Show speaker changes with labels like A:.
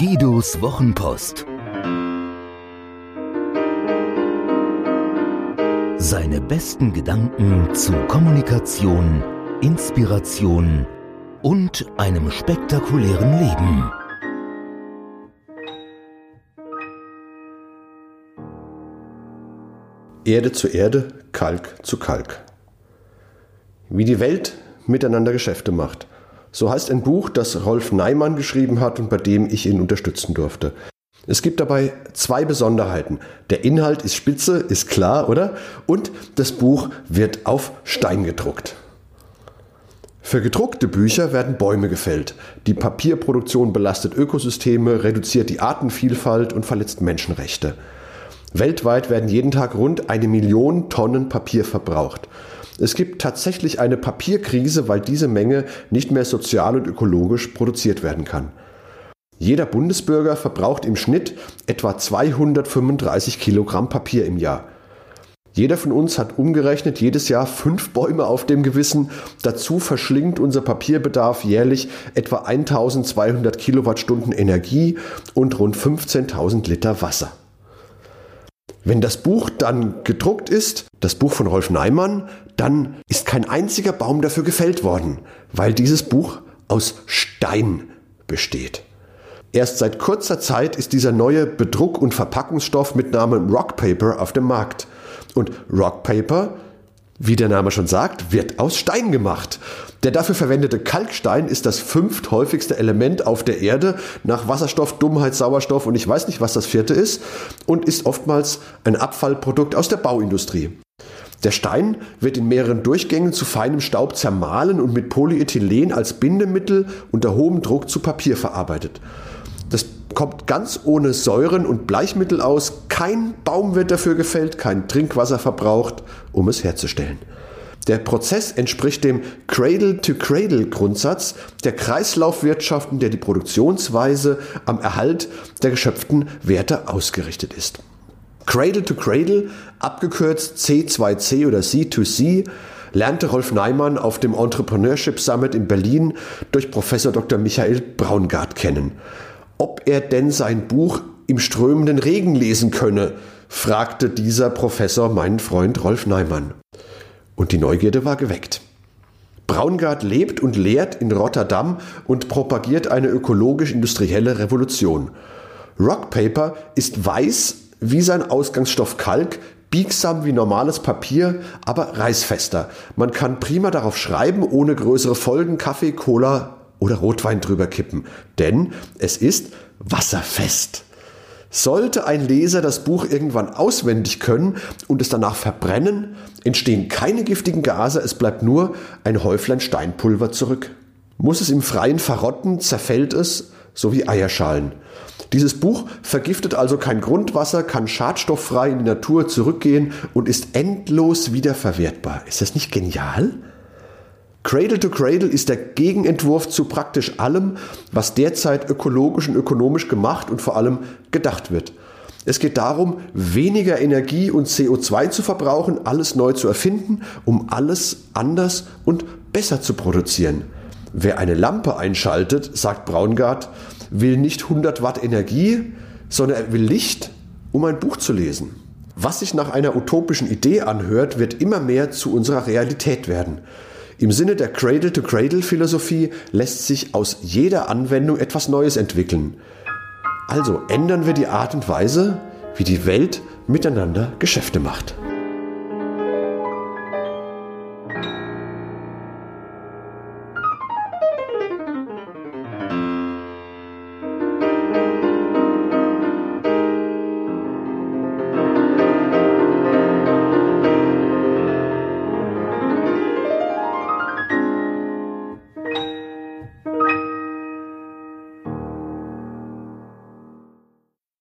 A: Guidos Wochenpost. Seine besten Gedanken zu Kommunikation, Inspiration und einem spektakulären Leben.
B: Erde zu Erde, Kalk zu Kalk. Wie die Welt miteinander Geschäfte macht. So heißt ein Buch, das Rolf Neimann geschrieben hat und bei dem ich ihn unterstützen durfte. Es gibt dabei zwei Besonderheiten. Der Inhalt ist spitze, ist klar, oder? Und das Buch wird auf Stein gedruckt. Für gedruckte Bücher werden Bäume gefällt. Die Papierproduktion belastet Ökosysteme, reduziert die Artenvielfalt und verletzt Menschenrechte. Weltweit werden jeden Tag rund eine Million Tonnen Papier verbraucht. Es gibt tatsächlich eine Papierkrise, weil diese Menge nicht mehr sozial und ökologisch produziert werden kann. Jeder Bundesbürger verbraucht im Schnitt etwa 235 Kilogramm Papier im Jahr. Jeder von uns hat umgerechnet jedes Jahr fünf Bäume auf dem Gewissen. Dazu verschlingt unser Papierbedarf jährlich etwa 1200 Kilowattstunden Energie und rund 15.000 Liter Wasser. Wenn das Buch dann gedruckt ist, das Buch von Rolf Neimann, dann ist kein einziger Baum dafür gefällt worden, weil dieses Buch aus Stein besteht. Erst seit kurzer Zeit ist dieser neue Bedruck- und Verpackungsstoff mit Namen Rockpaper auf dem Markt. Und Rockpaper wie der Name schon sagt, wird aus Stein gemacht. Der dafür verwendete Kalkstein ist das fünfthäufigste Element auf der Erde nach Wasserstoff, Dummheit, Sauerstoff und ich weiß nicht, was das vierte ist und ist oftmals ein Abfallprodukt aus der Bauindustrie. Der Stein wird in mehreren Durchgängen zu feinem Staub zermahlen und mit Polyethylen als Bindemittel unter hohem Druck zu Papier verarbeitet. Das kommt ganz ohne Säuren und Bleichmittel aus. Kein Baum wird dafür gefällt, kein Trinkwasser verbraucht, um es herzustellen. Der Prozess entspricht dem Cradle-to-Cradle-Grundsatz der Kreislaufwirtschaften, der die Produktionsweise am Erhalt der geschöpften Werte ausgerichtet ist. Cradle-to-Cradle, abgekürzt C2C oder C2C, lernte Rolf Neimann auf dem Entrepreneurship Summit in Berlin durch Professor Dr. Michael Braungart kennen ob er denn sein Buch im strömenden Regen lesen könne, fragte dieser Professor meinen Freund Rolf Neumann. Und die Neugierde war geweckt. Braungart lebt und lehrt in Rotterdam und propagiert eine ökologisch-industrielle Revolution. Rockpaper ist weiß wie sein Ausgangsstoff Kalk, biegsam wie normales Papier, aber reißfester. Man kann prima darauf schreiben, ohne größere Folgen, Kaffee, Cola oder Rotwein drüber kippen, denn es ist wasserfest. Sollte ein Leser das Buch irgendwann auswendig können und es danach verbrennen, entstehen keine giftigen Gase, es bleibt nur ein Häuflein Steinpulver zurück. Muss es im Freien verrotten, zerfällt es, so wie Eierschalen. Dieses Buch vergiftet also kein Grundwasser, kann schadstofffrei in die Natur zurückgehen und ist endlos wiederverwertbar. Ist das nicht genial? Cradle to Cradle ist der Gegenentwurf zu praktisch allem, was derzeit ökologisch und ökonomisch gemacht und vor allem gedacht wird. Es geht darum, weniger Energie und CO2 zu verbrauchen, alles neu zu erfinden, um alles anders und besser zu produzieren. Wer eine Lampe einschaltet, sagt Braungart, will nicht 100 Watt Energie, sondern er will Licht, um ein Buch zu lesen. Was sich nach einer utopischen Idee anhört, wird immer mehr zu unserer Realität werden. Im Sinne der Cradle-to-Cradle-Philosophie lässt sich aus jeder Anwendung etwas Neues entwickeln. Also ändern wir die Art und Weise, wie die Welt miteinander Geschäfte macht.